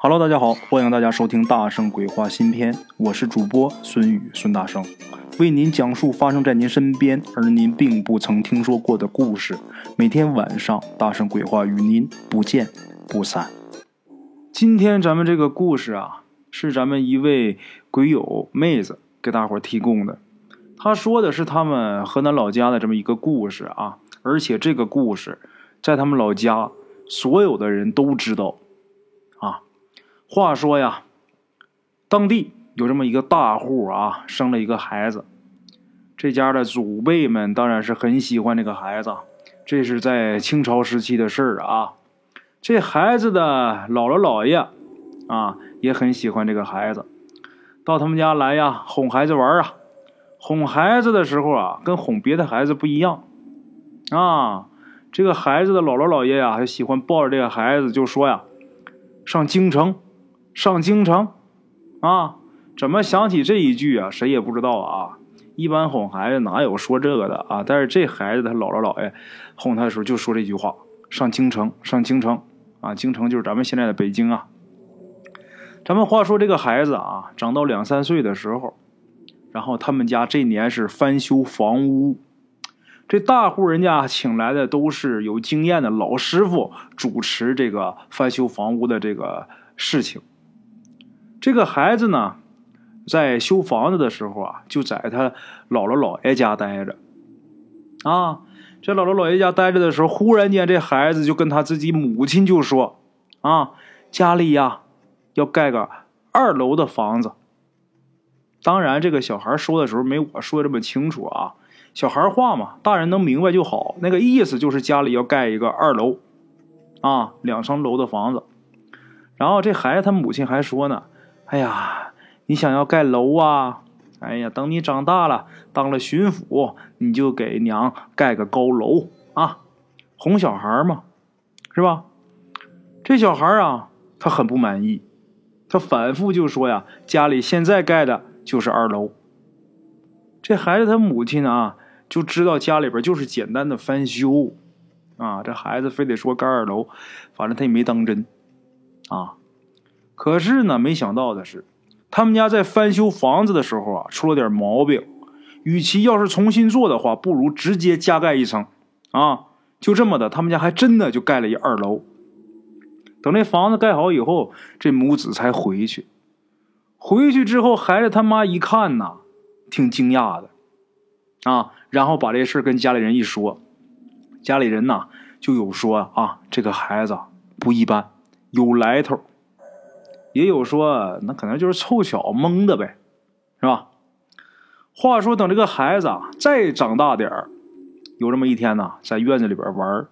Hello，大家好，欢迎大家收听《大圣鬼话》新篇，我是主播孙宇孙大圣，为您讲述发生在您身边而您并不曾听说过的故事。每天晚上，《大圣鬼话》与您不见不散。今天咱们这个故事啊，是咱们一位鬼友妹子给大伙提供的。她说的是他们河南老家的这么一个故事啊，而且这个故事在他们老家所有的人都知道。话说呀，当地有这么一个大户啊，生了一个孩子。这家的祖辈们当然是很喜欢这个孩子，这是在清朝时期的事儿啊。这孩子的姥姥姥爷啊，也很喜欢这个孩子，到他们家来呀，哄孩子玩啊。哄孩子的时候啊，跟哄别的孩子不一样啊。这个孩子的姥姥姥爷呀，还喜欢抱着这个孩子，就说呀：“上京城。”上京城，啊，怎么想起这一句啊？谁也不知道啊。一般哄孩子哪有说这个的啊？但是这孩子他姥姥姥爷哄他的时候就说这句话：“上京城，上京城。”啊，京城就是咱们现在的北京啊。咱们话说这个孩子啊，长到两三岁的时候，然后他们家这年是翻修房屋，这大户人家请来的都是有经验的老师傅主持这个翻修房屋的这个事情。这个孩子呢，在修房子的时候啊，就在他姥姥姥爷家待着。啊，这姥姥姥爷家待着的时候，忽然间这孩子就跟他自己母亲就说：“啊，家里呀要盖个二楼的房子。”当然，这个小孩说的时候没我说这么清楚啊。小孩话嘛，大人能明白就好。那个意思就是家里要盖一个二楼，啊，两层楼的房子。然后这孩子他母亲还说呢。哎呀，你想要盖楼啊？哎呀，等你长大了，当了巡抚，你就给娘盖个高楼啊，哄小孩嘛，是吧？这小孩啊，他很不满意，他反复就说呀，家里现在盖的就是二楼。这孩子他母亲啊，就知道家里边就是简单的翻修啊，这孩子非得说盖二楼，反正他也没当真啊。可是呢，没想到的是，他们家在翻修房子的时候啊，出了点毛病。与其要是重新做的话，不如直接加盖一层，啊，就这么的，他们家还真的就盖了一二楼。等这房子盖好以后，这母子才回去。回去之后，孩子他妈一看呐，挺惊讶的，啊，然后把这事跟家里人一说，家里人呐就有说啊，这个孩子不一般，有来头。也有说，那可能就是凑巧蒙的呗，是吧？话说，等这个孩子啊再长大点儿，有这么一天呢，在院子里边玩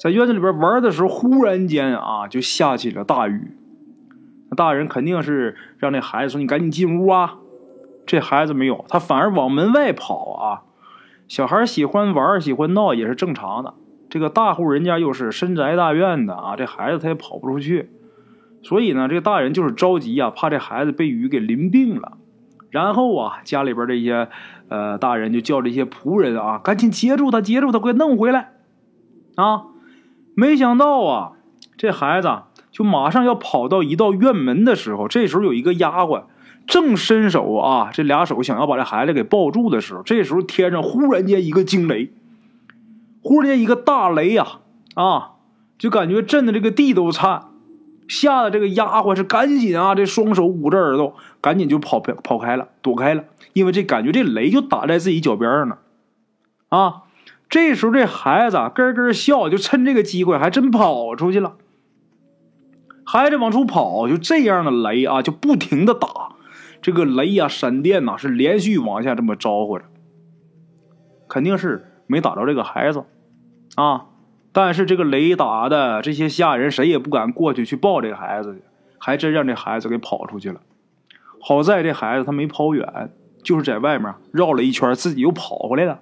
在院子里边玩的时候，忽然间啊，就下起了大雨。那大人肯定是让那孩子说：“你赶紧进屋啊！”这孩子没有，他反而往门外跑啊。小孩喜欢玩，喜欢闹也是正常的。这个大户人家又是深宅大院的啊，这孩子他也跑不出去。所以呢，这个大人就是着急呀，怕这孩子被雨给淋病了。然后啊，家里边这些呃大人就叫这些仆人啊，赶紧接住他，接住他，快弄回来啊！没想到啊，这孩子就马上要跑到一道院门的时候，这时候有一个丫鬟正伸手啊，这俩手想要把这孩子给抱住的时候，这时候天上忽然间一个惊雷，忽然间一个大雷呀啊，就感觉震的这个地都颤。吓得这个丫鬟是赶紧啊，这双手捂着耳朵，赶紧就跑跑开了，躲开了。因为这感觉这雷就打在自己脚边上呢，啊！这时候这孩子啊咯咯笑，就趁这个机会还真跑出去了。孩子往出跑，就这样的雷啊，就不停的打，这个雷呀、闪电呐，是连续往下这么招呼着，肯定是没打着这个孩子，啊！但是这个雷打的这些下人谁也不敢过去去抱这个孩子去，还真让这孩子给跑出去了。好在这孩子他没跑远，就是在外面绕了一圈，自己又跑回来了。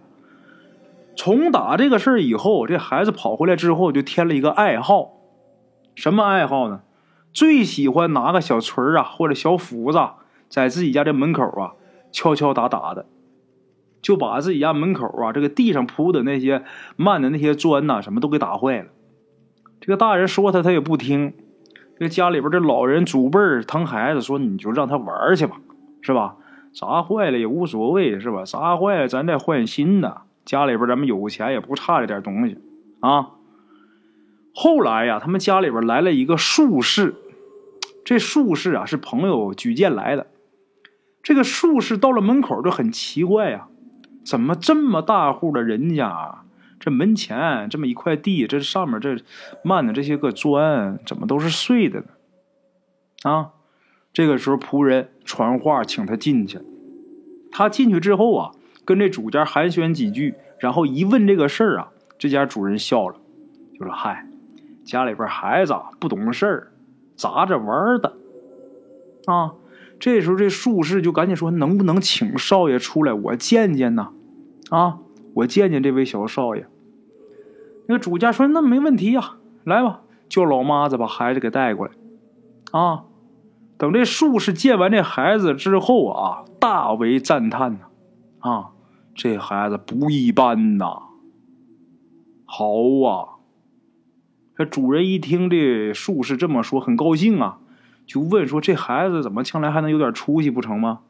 从打这个事儿以后，这孩子跑回来之后就添了一个爱好，什么爱好呢？最喜欢拿个小锤啊或者小斧子，在自己家这门口啊敲敲打打的。就把自己家门口啊，这个地上铺的那些漫的那些砖呐，什么都给打坏了。这个大人说他，他也不听，这家里边这老人祖辈疼孩子，说你就让他玩去吧，是吧？砸坏了也无所谓，是吧？砸坏了咱再换新的。家里边咱们有钱也不差这点东西啊。后来呀，他们家里边来了一个术士，这术士啊是朋友举荐来的。这个术士到了门口就很奇怪呀，怎么这么大户的人家，这门前这么一块地，这上面这漫的这些个砖，怎么都是碎的呢？啊，这个时候仆人传话请他进去。他进去之后啊，跟这主家寒暄几句，然后一问这个事儿啊，这家主人笑了，就说：“嗨。”家里边孩子不懂事儿，砸着玩的，啊！这时候这术士就赶紧说：“能不能请少爷出来，我见见呢？啊，我见见这位小少爷。”那个主家说：“那没问题呀，来吧，叫老妈子把孩子给带过来。”啊！等这术士见完这孩子之后啊，大为赞叹呐！啊，这孩子不一般呐，好啊！这主人一听这术士这么说，很高兴啊，就问说：“这孩子怎么将来还能有点出息不成吗？”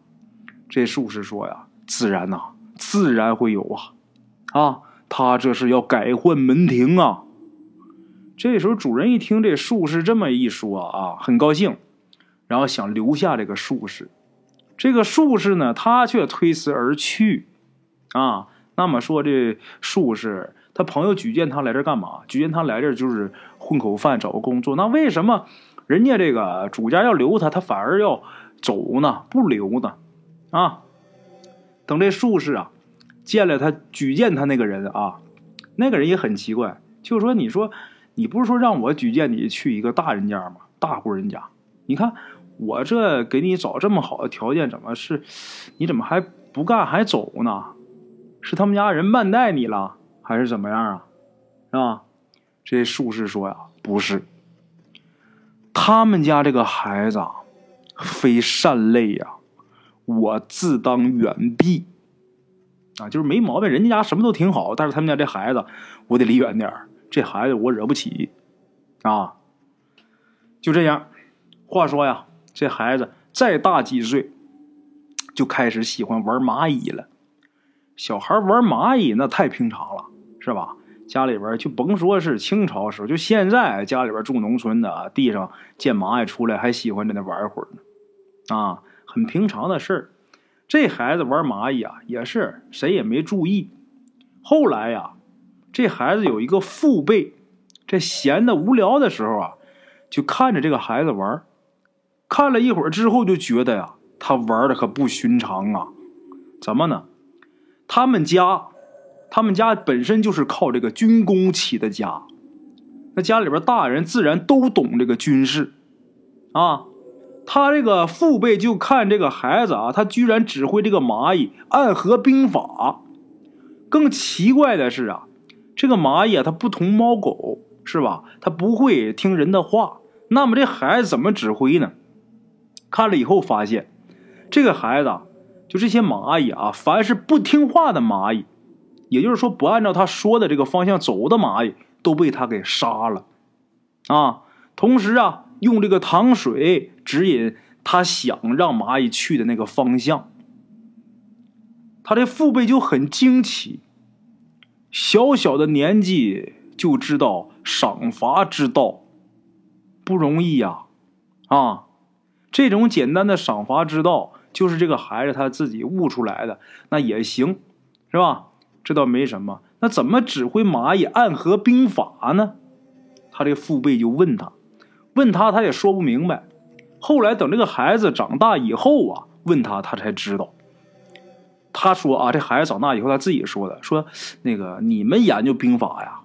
这术士说：“呀，自然呐，自然会有啊，啊，他这是要改换门庭啊。”这时候主人一听这术士这么一说啊，很高兴，然后想留下这个术士。这个术士呢，他却推辞而去，啊，那么说这术士。他朋友举荐他来这干嘛？举荐他来这就是混口饭，找个工作。那为什么人家这个主家要留他，他反而要走呢？不留呢？啊！等这术士啊见了他举荐他那个人啊，那个人也很奇怪，就说：“你说你不是说让我举荐你去一个大人家吗？大户人家？你看我这给你找这么好的条件，怎么是？你怎么还不干还走呢？是他们家人慢待你了？”还是怎么样啊？是吧？这术士说呀，不是，他们家这个孩子啊非善类呀，我自当远避啊，就是没毛病。人家家什么都挺好，但是他们家这孩子，我得离远点这孩子我惹不起啊。就这样，话说呀，这孩子再大几岁，就开始喜欢玩蚂蚁了。小孩玩蚂蚁那太平常了。是吧？家里边就甭说是清朝时候，就现在家里边住农村的，地上见蚂蚁出来还喜欢在那玩一会儿呢，啊，很平常的事儿。这孩子玩蚂蚁啊，也是谁也没注意。后来呀，这孩子有一个父辈，这闲的无聊的时候啊，就看着这个孩子玩，看了一会儿之后，就觉得呀，他玩的可不寻常啊。怎么呢？他们家。他们家本身就是靠这个军功起的家，那家里边大人自然都懂这个军事，啊，他这个父辈就看这个孩子啊，他居然指挥这个蚂蚁暗合兵法。更奇怪的是啊，这个蚂蚁啊，它不同猫狗是吧？它不会听人的话。那么这孩子怎么指挥呢？看了以后发现，这个孩子啊就这些蚂蚁啊，凡是不听话的蚂蚁。也就是说，不按照他说的这个方向走的蚂蚁都被他给杀了，啊！同时啊，用这个糖水指引他想让蚂蚁去的那个方向。他的父辈就很惊奇，小小的年纪就知道赏罚之道，不容易呀！啊，这种简单的赏罚之道，就是这个孩子他自己悟出来的，那也行，是吧？这倒没什么，那怎么指挥蚂蚁暗合兵法呢？他这父辈就问他，问他他也说不明白。后来等这个孩子长大以后啊，问他他才知道。他说啊，这孩子长大以后他自己说的，说那个你们研究兵法呀，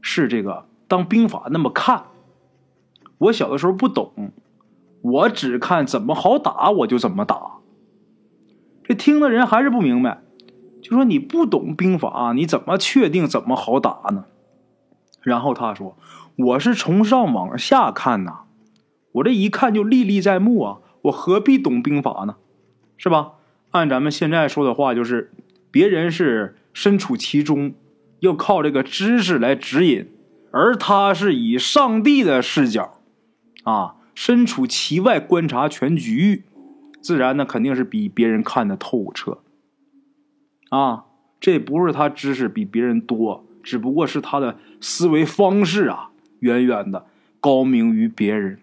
是这个当兵法那么看。我小的时候不懂，我只看怎么好打我就怎么打。这听的人还是不明白。就说你不懂兵法，你怎么确定怎么好打呢？然后他说：“我是从上往下看呐，我这一看就历历在目啊，我何必懂兵法呢？是吧？按咱们现在说的话，就是别人是身处其中，要靠这个知识来指引，而他是以上帝的视角啊，身处其外观察全局，自然呢肯定是比别人看得透彻。啊，这不是他知识比别人多，只不过是他的思维方式啊，远远的高明于别人。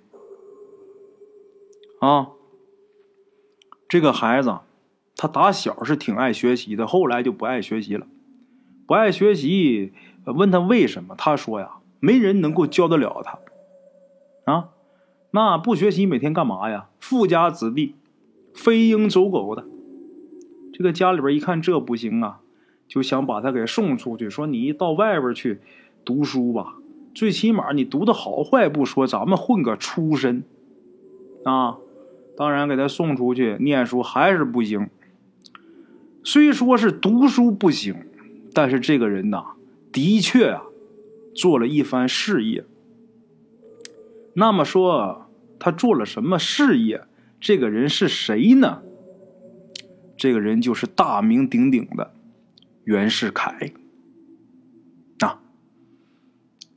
啊，这个孩子，他打小是挺爱学习的，后来就不爱学习了。不爱学习，问他为什么？他说呀，没人能够教得了他。啊，那不学习每天干嘛呀？富家子弟，飞鹰走狗的。这个家里边一看这不行啊，就想把他给送出去，说你到外边去读书吧，最起码你读的好坏不说，咱们混个出身啊。当然，给他送出去念书还是不行。虽说是读书不行，但是这个人呐，的确啊，做了一番事业。那么说，他做了什么事业？这个人是谁呢？这个人就是大名鼎鼎的袁世凯。啊，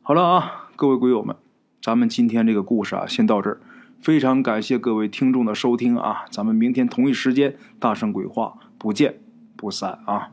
好了啊，各位鬼友们，咱们今天这个故事啊，先到这儿。非常感谢各位听众的收听啊！咱们明天同一时间大圣鬼话不见不散啊